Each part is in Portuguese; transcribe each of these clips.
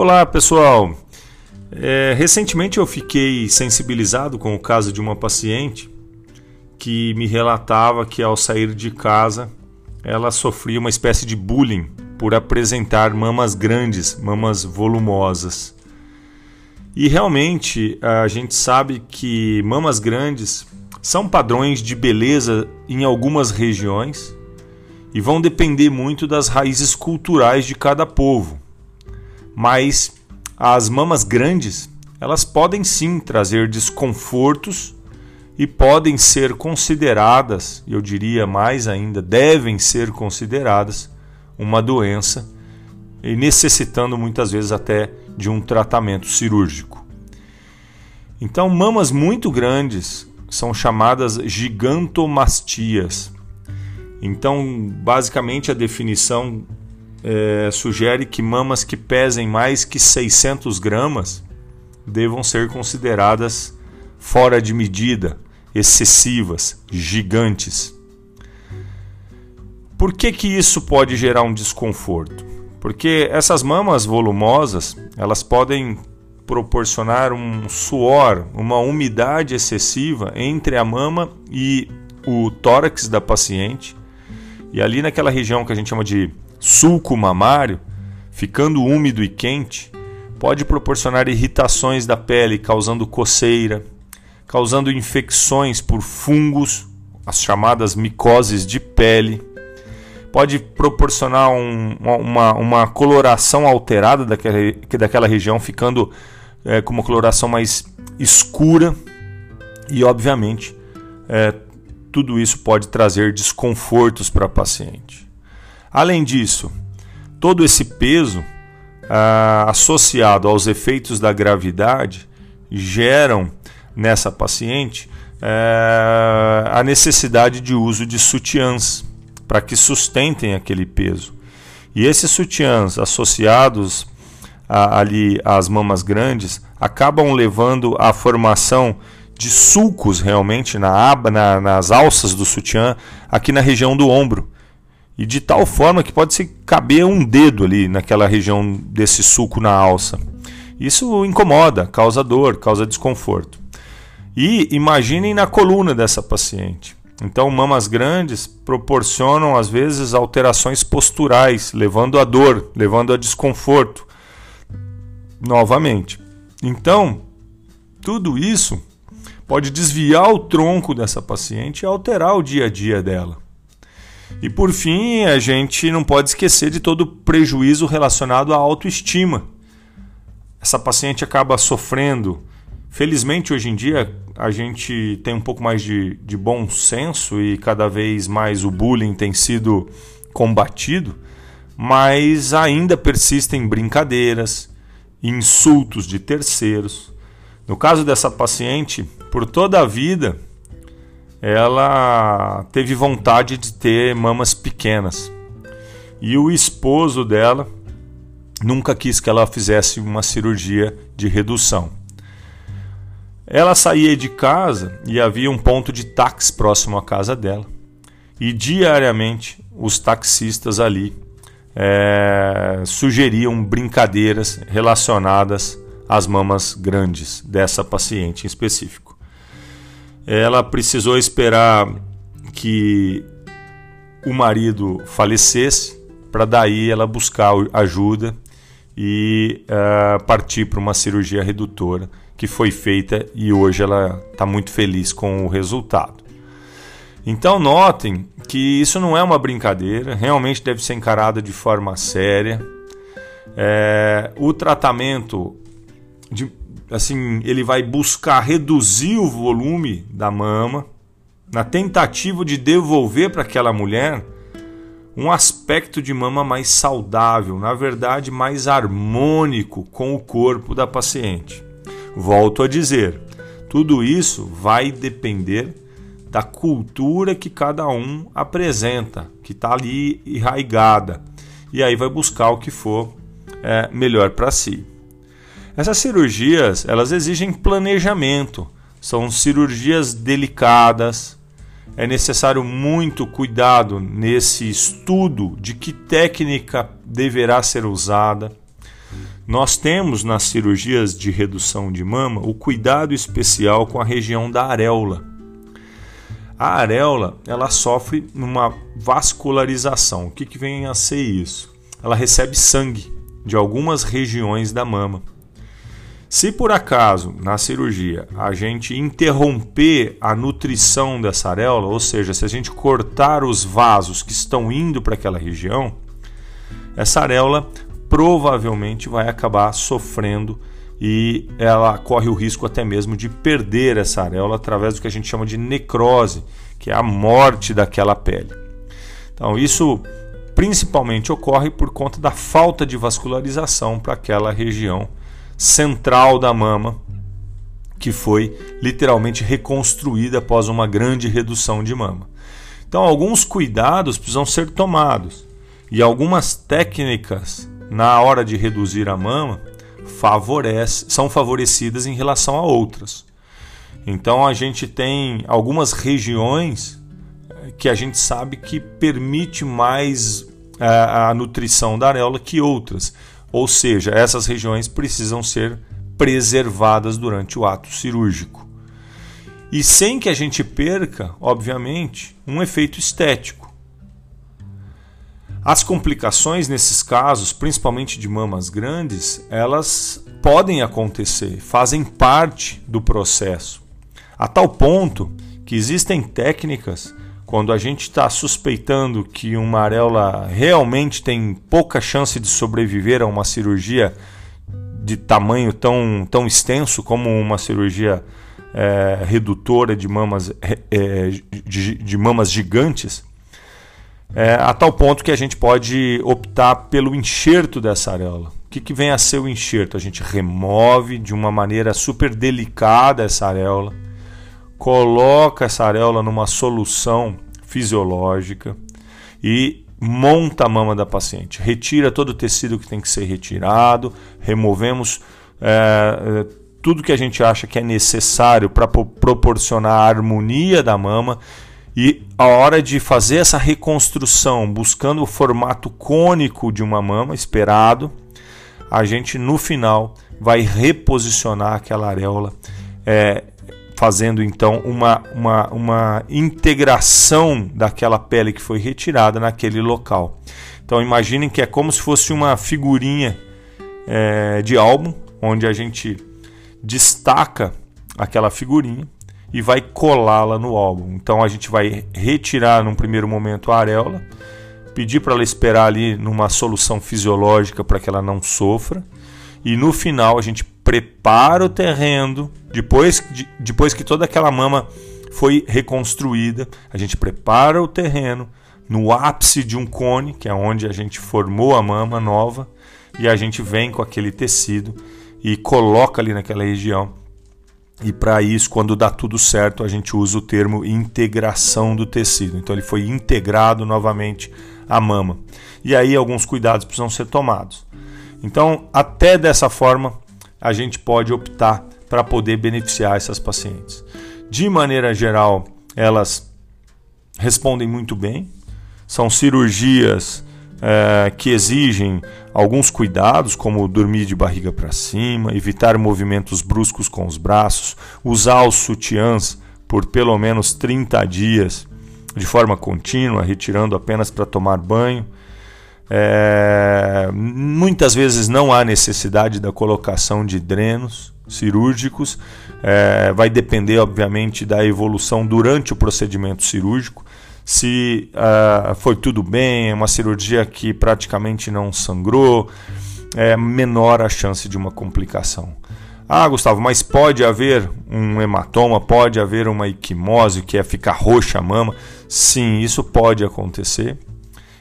Olá pessoal! É, recentemente eu fiquei sensibilizado com o caso de uma paciente que me relatava que ao sair de casa ela sofria uma espécie de bullying por apresentar mamas grandes, mamas volumosas. E realmente a gente sabe que mamas grandes são padrões de beleza em algumas regiões e vão depender muito das raízes culturais de cada povo mas as mamas grandes, elas podem sim trazer desconfortos e podem ser consideradas, eu diria mais ainda, devem ser consideradas uma doença e necessitando muitas vezes até de um tratamento cirúrgico. Então, mamas muito grandes são chamadas gigantomastias. Então, basicamente a definição é, sugere que mamas que pesem mais que 600 gramas devam ser consideradas fora de medida, excessivas, gigantes. Por que, que isso pode gerar um desconforto? Porque essas mamas volumosas elas podem proporcionar um suor, uma umidade excessiva entre a mama e o tórax da paciente. E ali naquela região que a gente chama de sulco mamário, ficando úmido e quente, pode proporcionar irritações da pele, causando coceira, causando infecções por fungos, as chamadas micoses de pele. Pode proporcionar um, uma, uma coloração alterada daquela, daquela região, ficando é, com uma coloração mais escura e, obviamente, é, tudo isso pode trazer desconfortos para a paciente. Além disso, todo esse peso ah, associado aos efeitos da gravidade geram nessa paciente eh, a necessidade de uso de sutiãs para que sustentem aquele peso. E esses sutiãs associados a, ali às mamas grandes acabam levando à formação de sulcos realmente na aba, na, nas alças do sutiã, aqui na região do ombro e de tal forma que pode se caber um dedo ali naquela região desse suco na alça. Isso incomoda, causa dor, causa desconforto. E imaginem na coluna dessa paciente. Então, mamas grandes proporcionam às vezes alterações posturais, levando a dor, levando a desconforto. Novamente. Então, tudo isso pode desviar o tronco dessa paciente e alterar o dia a dia dela. E por fim, a gente não pode esquecer de todo o prejuízo relacionado à autoestima. Essa paciente acaba sofrendo. Felizmente, hoje em dia, a gente tem um pouco mais de, de bom senso e cada vez mais o bullying tem sido combatido, mas ainda persistem brincadeiras, insultos de terceiros. No caso dessa paciente, por toda a vida, ela teve vontade de ter mamas pequenas. E o esposo dela nunca quis que ela fizesse uma cirurgia de redução. Ela saía de casa e havia um ponto de táxi próximo à casa dela. E diariamente os taxistas ali é, sugeriam brincadeiras relacionadas às mamas grandes dessa paciente em específico ela precisou esperar que o marido falecesse para daí ela buscar ajuda e uh, partir para uma cirurgia redutora que foi feita e hoje ela está muito feliz com o resultado. Então notem que isso não é uma brincadeira, realmente deve ser encarada de forma séria. É, o tratamento de, assim, ele vai buscar reduzir o volume da mama na tentativa de devolver para aquela mulher um aspecto de mama mais saudável, na verdade mais harmônico com o corpo da paciente. Volto a dizer, tudo isso vai depender da cultura que cada um apresenta, que está ali enraigada, e aí vai buscar o que for é, melhor para si. Essas cirurgias, elas exigem planejamento, são cirurgias delicadas. É necessário muito cuidado nesse estudo de que técnica deverá ser usada. nós temos nas cirurgias de redução de mama o cuidado especial com a região da areola. A areola ela sofre uma vascularização. O que, que vem a ser isso? Ela recebe sangue de algumas regiões da mama. Se por acaso na cirurgia a gente interromper a nutrição dessa areola, ou seja, se a gente cortar os vasos que estão indo para aquela região, essa areola provavelmente vai acabar sofrendo e ela corre o risco até mesmo de perder essa areola através do que a gente chama de necrose, que é a morte daquela pele. Então, isso principalmente ocorre por conta da falta de vascularização para aquela região central da mama, que foi literalmente reconstruída após uma grande redução de mama. Então, alguns cuidados precisam ser tomados e algumas técnicas na hora de reduzir a mama favorece, são favorecidas em relação a outras. Então, a gente tem algumas regiões eh, que a gente sabe que permite mais a, eh, a nutrição da areola que outras. Ou seja, essas regiões precisam ser preservadas durante o ato cirúrgico. E sem que a gente perca, obviamente, um efeito estético. As complicações nesses casos, principalmente de mamas grandes, elas podem acontecer, fazem parte do processo. A tal ponto que existem técnicas quando a gente está suspeitando que uma areola realmente tem pouca chance de sobreviver a uma cirurgia de tamanho tão, tão extenso como uma cirurgia é, redutora de mamas, é, de, de, mamas gigantes, é, a tal ponto que a gente pode optar pelo enxerto dessa areola. O que, que vem a ser o enxerto? A gente remove de uma maneira super delicada essa areola coloca essa areola numa solução fisiológica e monta a mama da paciente. Retira todo o tecido que tem que ser retirado, removemos é, tudo que a gente acha que é necessário para proporcionar a harmonia da mama. E a hora de fazer essa reconstrução, buscando o formato cônico de uma mama esperado, a gente no final vai reposicionar aquela areola é, fazendo então uma, uma, uma integração daquela pele que foi retirada naquele local. Então imaginem que é como se fosse uma figurinha é, de álbum, onde a gente destaca aquela figurinha e vai colá-la no álbum. Então a gente vai retirar num primeiro momento a areola, pedir para ela esperar ali numa solução fisiológica para que ela não sofra, e no final a gente prepara o terreno, depois, de, depois que toda aquela mama foi reconstruída, a gente prepara o terreno no ápice de um cone, que é onde a gente formou a mama nova, e a gente vem com aquele tecido e coloca ali naquela região. E para isso, quando dá tudo certo, a gente usa o termo integração do tecido. Então ele foi integrado novamente à mama. E aí alguns cuidados precisam ser tomados. Então, até dessa forma, a gente pode optar para poder beneficiar essas pacientes. De maneira geral, elas respondem muito bem, são cirurgias é, que exigem alguns cuidados, como dormir de barriga para cima, evitar movimentos bruscos com os braços, usar os sutiãs por pelo menos 30 dias de forma contínua, retirando apenas para tomar banho. É, muitas vezes não há necessidade da colocação de drenos cirúrgicos, é, vai depender, obviamente, da evolução durante o procedimento cirúrgico. Se uh, foi tudo bem, é uma cirurgia que praticamente não sangrou, é menor a chance de uma complicação. Ah, Gustavo, mas pode haver um hematoma, pode haver uma equimose, que é ficar roxa a mama? Sim, isso pode acontecer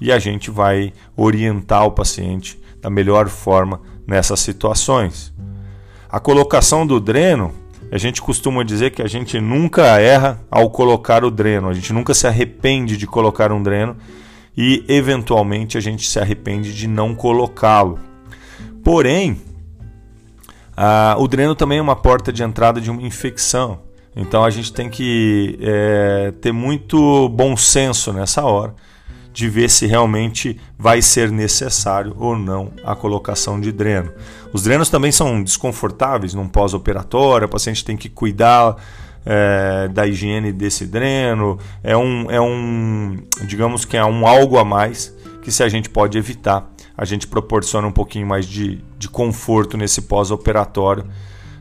e a gente vai orientar o paciente da melhor forma nessas situações. A colocação do dreno, a gente costuma dizer que a gente nunca erra ao colocar o dreno, a gente nunca se arrepende de colocar um dreno e eventualmente a gente se arrepende de não colocá-lo. Porém, o dreno também é uma porta de entrada de uma infecção. Então a gente tem que é, ter muito bom senso nessa hora de ver se realmente vai ser necessário ou não a colocação de dreno. Os drenos também são desconfortáveis num pós-operatório, o paciente tem que cuidar é, da higiene desse dreno, é um, é um, digamos que é um algo a mais que se a gente pode evitar, a gente proporciona um pouquinho mais de, de conforto nesse pós-operatório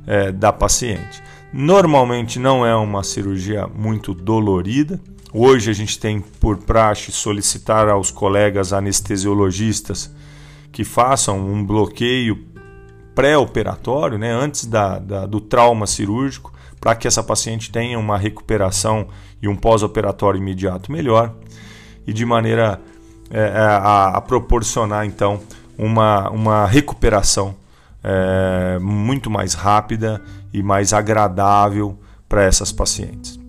é, da paciente. Normalmente não é uma cirurgia muito dolorida. Hoje a gente tem por praxe solicitar aos colegas anestesiologistas que façam um bloqueio pré-operatório, né, antes da, da, do trauma cirúrgico, para que essa paciente tenha uma recuperação e um pós-operatório imediato melhor e de maneira é, é a, a, proporcionar então uma, uma recuperação é, muito mais rápida e mais agradável para essas pacientes.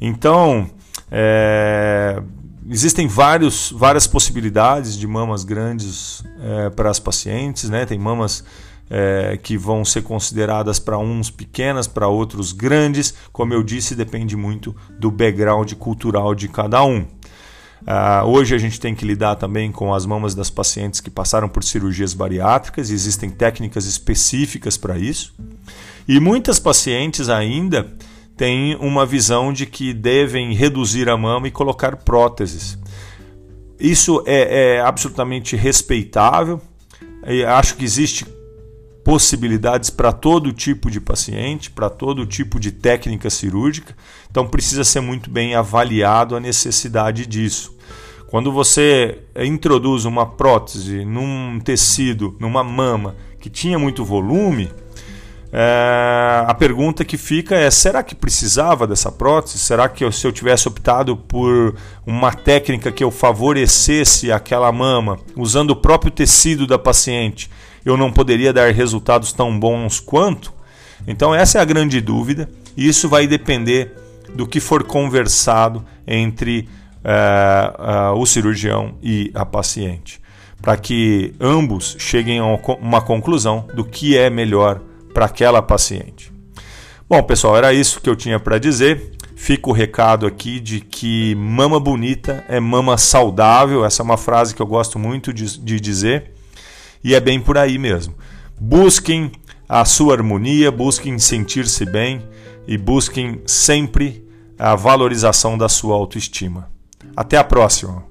Então, é, existem vários, várias possibilidades de mamas grandes é, para as pacientes, né? Tem mamas é, que vão ser consideradas para uns pequenas, para outros grandes. Como eu disse, depende muito do background cultural de cada um. Uh, hoje a gente tem que lidar também com as mamas das pacientes que passaram por cirurgias bariátricas, existem técnicas específicas para isso. E muitas pacientes ainda têm uma visão de que devem reduzir a mama e colocar próteses. Isso é, é absolutamente respeitável. E acho que existe possibilidades para todo tipo de paciente, para todo tipo de técnica cirúrgica, então precisa ser muito bem avaliado a necessidade disso. Quando você introduz uma prótese num tecido, numa mama que tinha muito volume, é, a pergunta que fica é: será que precisava dessa prótese? Será que eu, se eu tivesse optado por uma técnica que eu favorecesse aquela mama, usando o próprio tecido da paciente, eu não poderia dar resultados tão bons quanto? Então, essa é a grande dúvida, e isso vai depender do que for conversado entre uh, o cirurgião e a paciente, para que ambos cheguem a uma conclusão do que é melhor para aquela paciente. Bom, pessoal, era isso que eu tinha para dizer. Fica o recado aqui de que mama bonita é mama saudável. Essa é uma frase que eu gosto muito de, de dizer e é bem por aí mesmo. Busquem a sua harmonia, busquem sentir-se bem e busquem sempre a valorização da sua autoestima. Até a próxima!